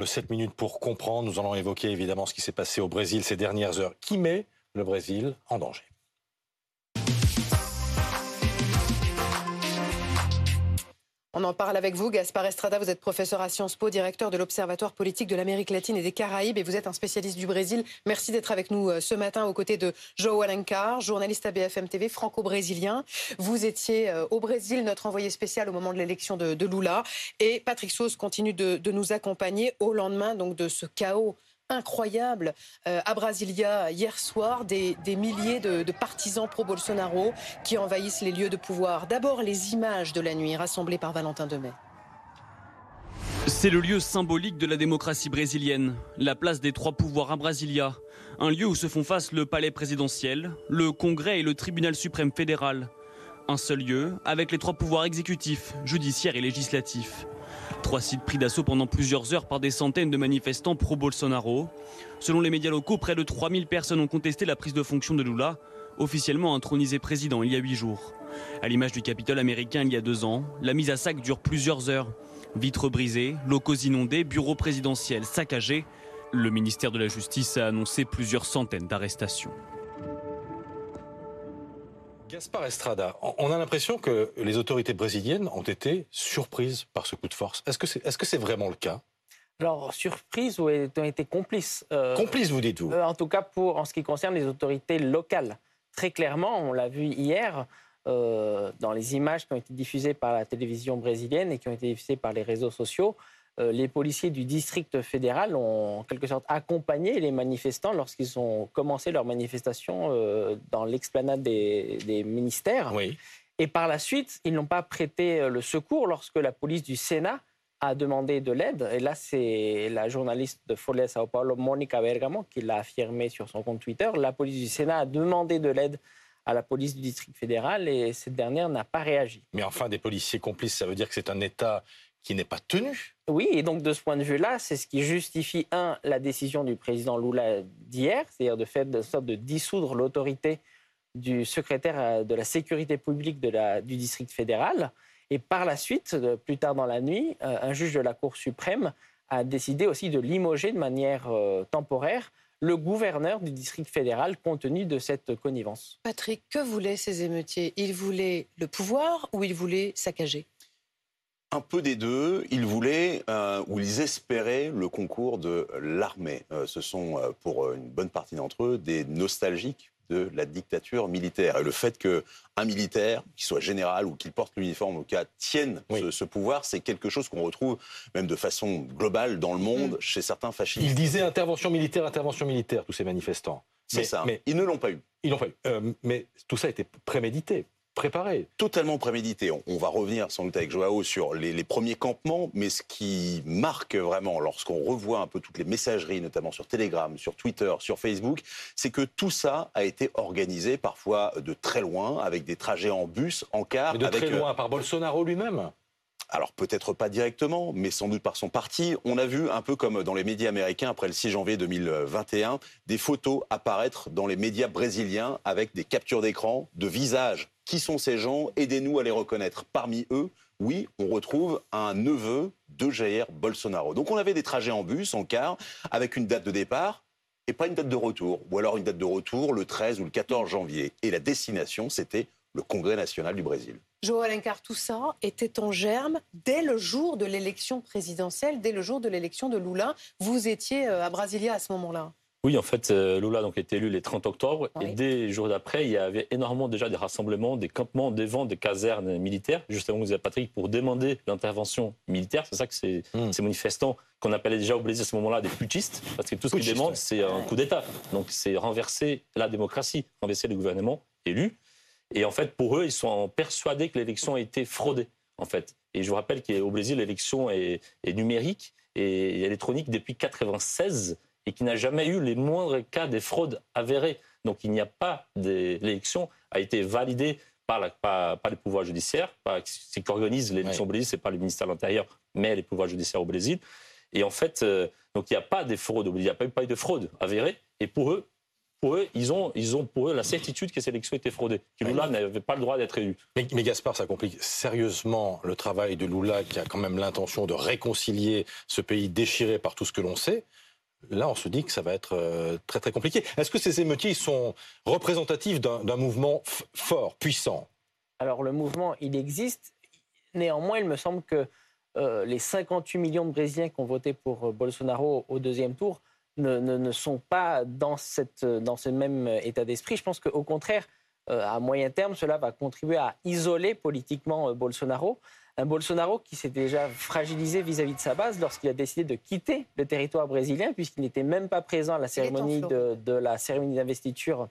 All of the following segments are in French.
Le 7 minutes pour comprendre, nous allons évoquer évidemment ce qui s'est passé au Brésil ces dernières heures. Qui met le Brésil en danger? On en parle avec vous, Gaspard Estrada. Vous êtes professeur à Sciences Po, directeur de l'Observatoire politique de l'Amérique latine et des Caraïbes, et vous êtes un spécialiste du Brésil. Merci d'être avec nous euh, ce matin aux côtés de João Alencar, journaliste à BFM TV, franco-brésilien. Vous étiez euh, au Brésil, notre envoyé spécial au moment de l'élection de, Lula, et Patrick Sauce continue de, de nous accompagner au lendemain donc de ce chaos incroyable euh, à Brasilia hier soir, des, milliers de, partisans pro-Bolsonaro qui envahissent les lieux de pouvoir. D'abord les images de la nuit rassemblées par Valentin Demet. C'est le lieu symbolique de la démocratie brésilienne, la place des trois pouvoirs à Brasilia, un lieu où se font face le palais présidentiel, le Congrès et le tribunal suprême fédéral. Un seul lieu avec les trois pouvoirs exécutifs, judiciaires et législatifs. Trois sites pris d'assaut pendant plusieurs heures par des centaines de manifestants pro-Bolsonaro. Selon les médias locaux, près de 3000 personnes ont contesté la prise de fonction de Lula, officiellement intronisé président il y a huit jours. À l'image du Capitole américain il y a deux ans, la mise à sac dure plusieurs heures. Vitres brisées, locaux inondés, bureaux présidentiels saccagés. Le ministère de la Justice a annoncé plusieurs centaines d'arrestations. Gaspard Estrada, on a l'impression que les autorités brésiliennes ont été surprises par ce coup de force. Est-ce que c'est est -ce vraiment le cas? Alors, surprises ou ont été complices euh, Complices, vous dites-vous? euh, En tout cas, pour, en ce qui concerne les autorités locales. Très clairement, on l'a vu hier, euh, dans les images qui ont été diffusées par la télévision brésilienne et qui ont été diffusées par les réseaux sociaux, les policiers du district fédéral ont en quelque sorte accompagné les manifestants lorsqu'ils ont commencé leur manifestation euh, dans l'explanade des, ministères. Et par la suite, ils n'ont pas prêté euh, le secours lorsque la police du Sénat a demandé de l'aide. Et là, c'est la journaliste de Folha Sao Paulo, Monica Bergamo, qui l'a affirmé sur son compte Twitter. La police du Sénat a demandé de l'aide à la police du district fédéral et cette dernière n'a pas réagi. Mais enfin, des policiers complices, ça veut dire que c'est un État qui n'est pas tenu. Oui, et donc de ce point de vue-là, c'est ce qui justifie, un, la décision du président Lula d'hier, c'est-à-dire de fait de, sorte de dissoudre l'autorité du secrétaire euh, de la sécurité publique de la, du district fédéral. Et par la suite, plus tard dans la nuit, euh, un juge de la Cour suprême a décidé aussi de limoger de manière euh, temporaire le gouverneur du district fédéral compte tenu de cette connivence. Patrick, que voulaient ces émeutiers? Ils voulaient le pouvoir ou ils voulaient saccager? Un peu des deux. Ils voulaient euh, ou ils espéraient le concours de l'armée. Euh, ce sont, euh, pour une bonne partie d'entre eux, des nostalgiques de la dictature militaire. Et le fait qu'un militaire, qu'il soit général ou qu'il porte l'uniforme au cas, tienne ce, pouvoir, c'est quelque chose qu'on retrouve même de façon globale dans le monde mm. chez certains fascistes. Ils disaient intervention militaire, intervention militaire, tous ces manifestants. C'est ça. Mais ils ne l'ont pas eu. Ils l'ont pas eu. mais tout ça a été prémédité préparé. Totalement prémédité. On, va revenir sans doute avec Joao sur les, premiers campements, mais ce qui marque vraiment lorsqu'on revoit un peu toutes les messageries, notamment sur Telegram, sur Twitter, sur Facebook, c'est que tout ça a été organisé parfois de très loin, avec des trajets en bus, en car. Mais de très loin, par Bolsonaro lui-même alors peut-être pas directement, mais sans doute par son parti. On a vu, un peu comme dans les médias américains après le 6 janvier 2021, des photos apparaître dans les médias brésiliens avec des captures d'écran de visages qui sont ces gens? Aidez-nous à les reconnaître. Parmi eux, oui, on retrouve un neveu de Jair Bolsonaro. Donc on avait des trajets en bus, en car, avec une date de départ et pas une date de retour. Ou alors une date de retour le 13 ou le 14 janvier. Et la destination, c'était le Congrès national du Brésil. Joël Alencar, tout ça était en germe dès le jour de l'élection présidentielle, dès le jour de l'élection de Lula. Vous étiez euh, à Brasilia à ce moment-là. Oui, en fait, euh, Lula donc, été élu le 30 octobre. Et dès les jours d'après, il y avait énormément déjà des rassemblements, des campements devant des casernes militaires. Justement, vous disait Patrick, pour demander l'intervention militaire. C'est ça que ces, hmm. ces manifestants, qu'on appelait déjà au Brésil à ce moment-là des putschistes, parce que tout ce qu'ils demandent, c'est un coup d'État. Donc, c'est renverser la démocratie, renverser le gouvernement élu. Et en fait, pour eux, ils sont persuadés que l'élection a été fraudée, en fait. Et je vous rappelle qu'au Brésil, l'élection est, est numérique et électronique depuis 1996 et qui n'a jamais eu les moindres cas de fraude avérées. Donc il n'y a pas l'élection a été validée par, la, par, les pouvoirs judiciaires. Ce qui organise l'élection au Brésil, ce n'est pas le ministère de l'Intérieur, mais les pouvoirs judiciaires au Brésil. Et en fait, euh, donc il n'y a pas de fraude, il n'y a pas eu, pas eu de fraude avérée. Et pour eux, pour eux, ils ont, ils ont pour eux la certitude que ces élections étaient fraudées, que Lula n'avait pas le droit d'être élu. Mais, mais, Gaspard, ça complique sérieusement le travail de Lula, qui a quand même l'intention de réconcilier ce pays déchiré par tout ce que l'on sait. Là, on se dit que ça va être euh, très très compliqué. Est-ce que ces émeutiers sont représentatifs d'un mouvement fort, puissant? Alors le mouvement, il existe. Néanmoins, il me semble que euh, les 58 millions de Brésiliens qui ont voté pour euh, Bolsonaro au deuxième tour ne, ne, ne sont pas dans, cette, dans ce même état d'esprit. Je pense qu'au contraire, à moyen terme, cela va contribuer à isoler politiquement Bolsonaro. Un Bolsonaro qui s'est déjà fragilisé vis-à-vis de sa base lorsqu'il a décidé de quitter le territoire brésilien, puisqu'il n'était même pas présent à la cérémonie de, de, la cérémonie d'investiture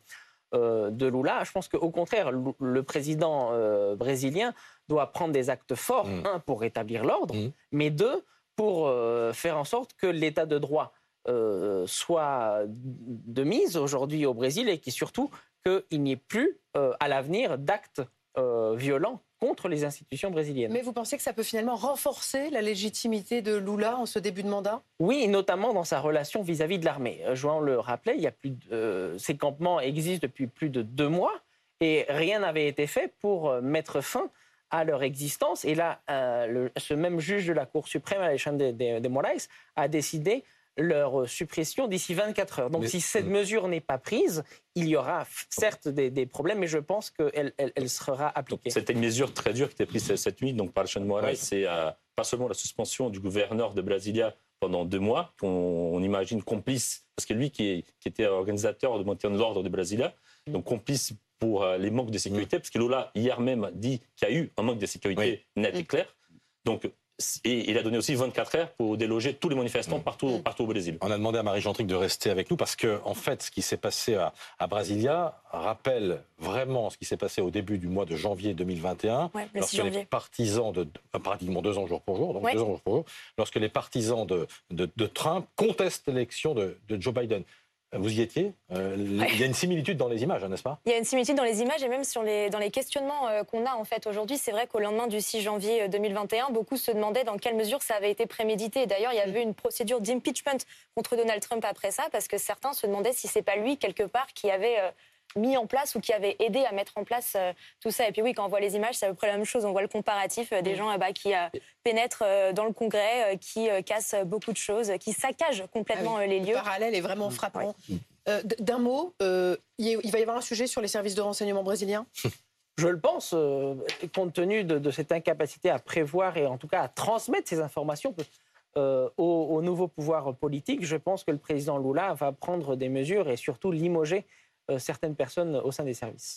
euh, de Lula. Je pense qu'au contraire, le président euh, brésilien doit prendre des actes forts, mm. un, pour rétablir l'ordre, mm. mais deux, pour euh, faire en sorte que l'état de droit euh, soit de mise aujourd'hui au Brésil et qui surtout qu'il n'y ait plus euh, à l'avenir d'actes euh, violents contre les institutions brésiliennes. Mais vous pensez que ça peut finalement renforcer la légitimité de Lula en ce début de mandat? Oui, notamment dans sa relation vis-à-vis -vis de l'armée. Joan le rappelait, il y a plus de, ces campements existent depuis plus de deux mois et rien n'avait été fait pour mettre fin à leur existence. Et là, euh, le, ce même juge de la Cour suprême, Alexandre de, de, de Moraes, a décidé leur suppression d'ici 24 heures. Donc mais, si cette euh... mesure n'est pas prise, il y aura certes des, des problèmes, mais je pense qu'elle elle, elle sera appliquée. C'était une mesure très dure qui était prise cette nuit donc par le Moraes. Oui. C'est euh, pas seulement la suspension du gouverneur de Brasilia pendant deux mois, qu'on imagine complice, parce que lui qui, est, qui était organisateur de maintien de l'ordre de Brasilia, mm. donc complice pour euh, les manques de sécurité, mm. parce que Lola hier même dit qu'il y a eu un manque de sécurité net et clair. Donc et il a donné aussi 24 heures pour déloger tous les manifestants partout, partout au Brésil. On a demandé à Marie Gentric de rester avec nous parce que, en fait, ce qui s'est passé à, à, Brasilia rappelle vraiment ce qui s'est passé au début du mois de janvier 2021, ouais, lorsque janvier. les partisans de, pratiquement deux ans jour pour jour, donc ouais. deux ans jour pour jour, lorsque les partisans de, de, de Trump contestent l'élection de, de Joe Biden. Vous y étiez euh, ouais. Il y a une similitude dans les images, n'est-ce pas? Il y a une similitude dans les images et même sur les, dans les questionnements euh, qu'on a en fait aujourd'hui. C'est vrai qu'au lendemain du 6 janvier 2021, beaucoup se demandaient dans quelle mesure ça avait été prémédité. D'ailleurs, il y avait une procédure d'impeachment contre Donald Trump après ça parce que certains se demandaient si c'est pas lui quelque part qui avait euh, mis en place ou qui avait aidé à mettre en place euh, tout ça. Et puis oui, quand on voit les images, c'est à peu près la même chose. On voit le comparatif euh, des gens euh, bah, qui euh, pénètrent euh, dans le Congrès, euh, qui cassent beaucoup de choses, qui saccagent complètement ah oui, les lieux. Le parallèle est vraiment frappant. Ouais. Euh, D'un mot, euh, il va y avoir un sujet sur les services de renseignement brésiliens? Je le pense, euh, compte tenu de, de, cette incapacité à prévoir et en tout cas à transmettre ces informations euh, au, au, nouveau pouvoir politique, je pense que le président Lula va prendre des mesures et surtout limoger euh, certaines personnes au sein des services.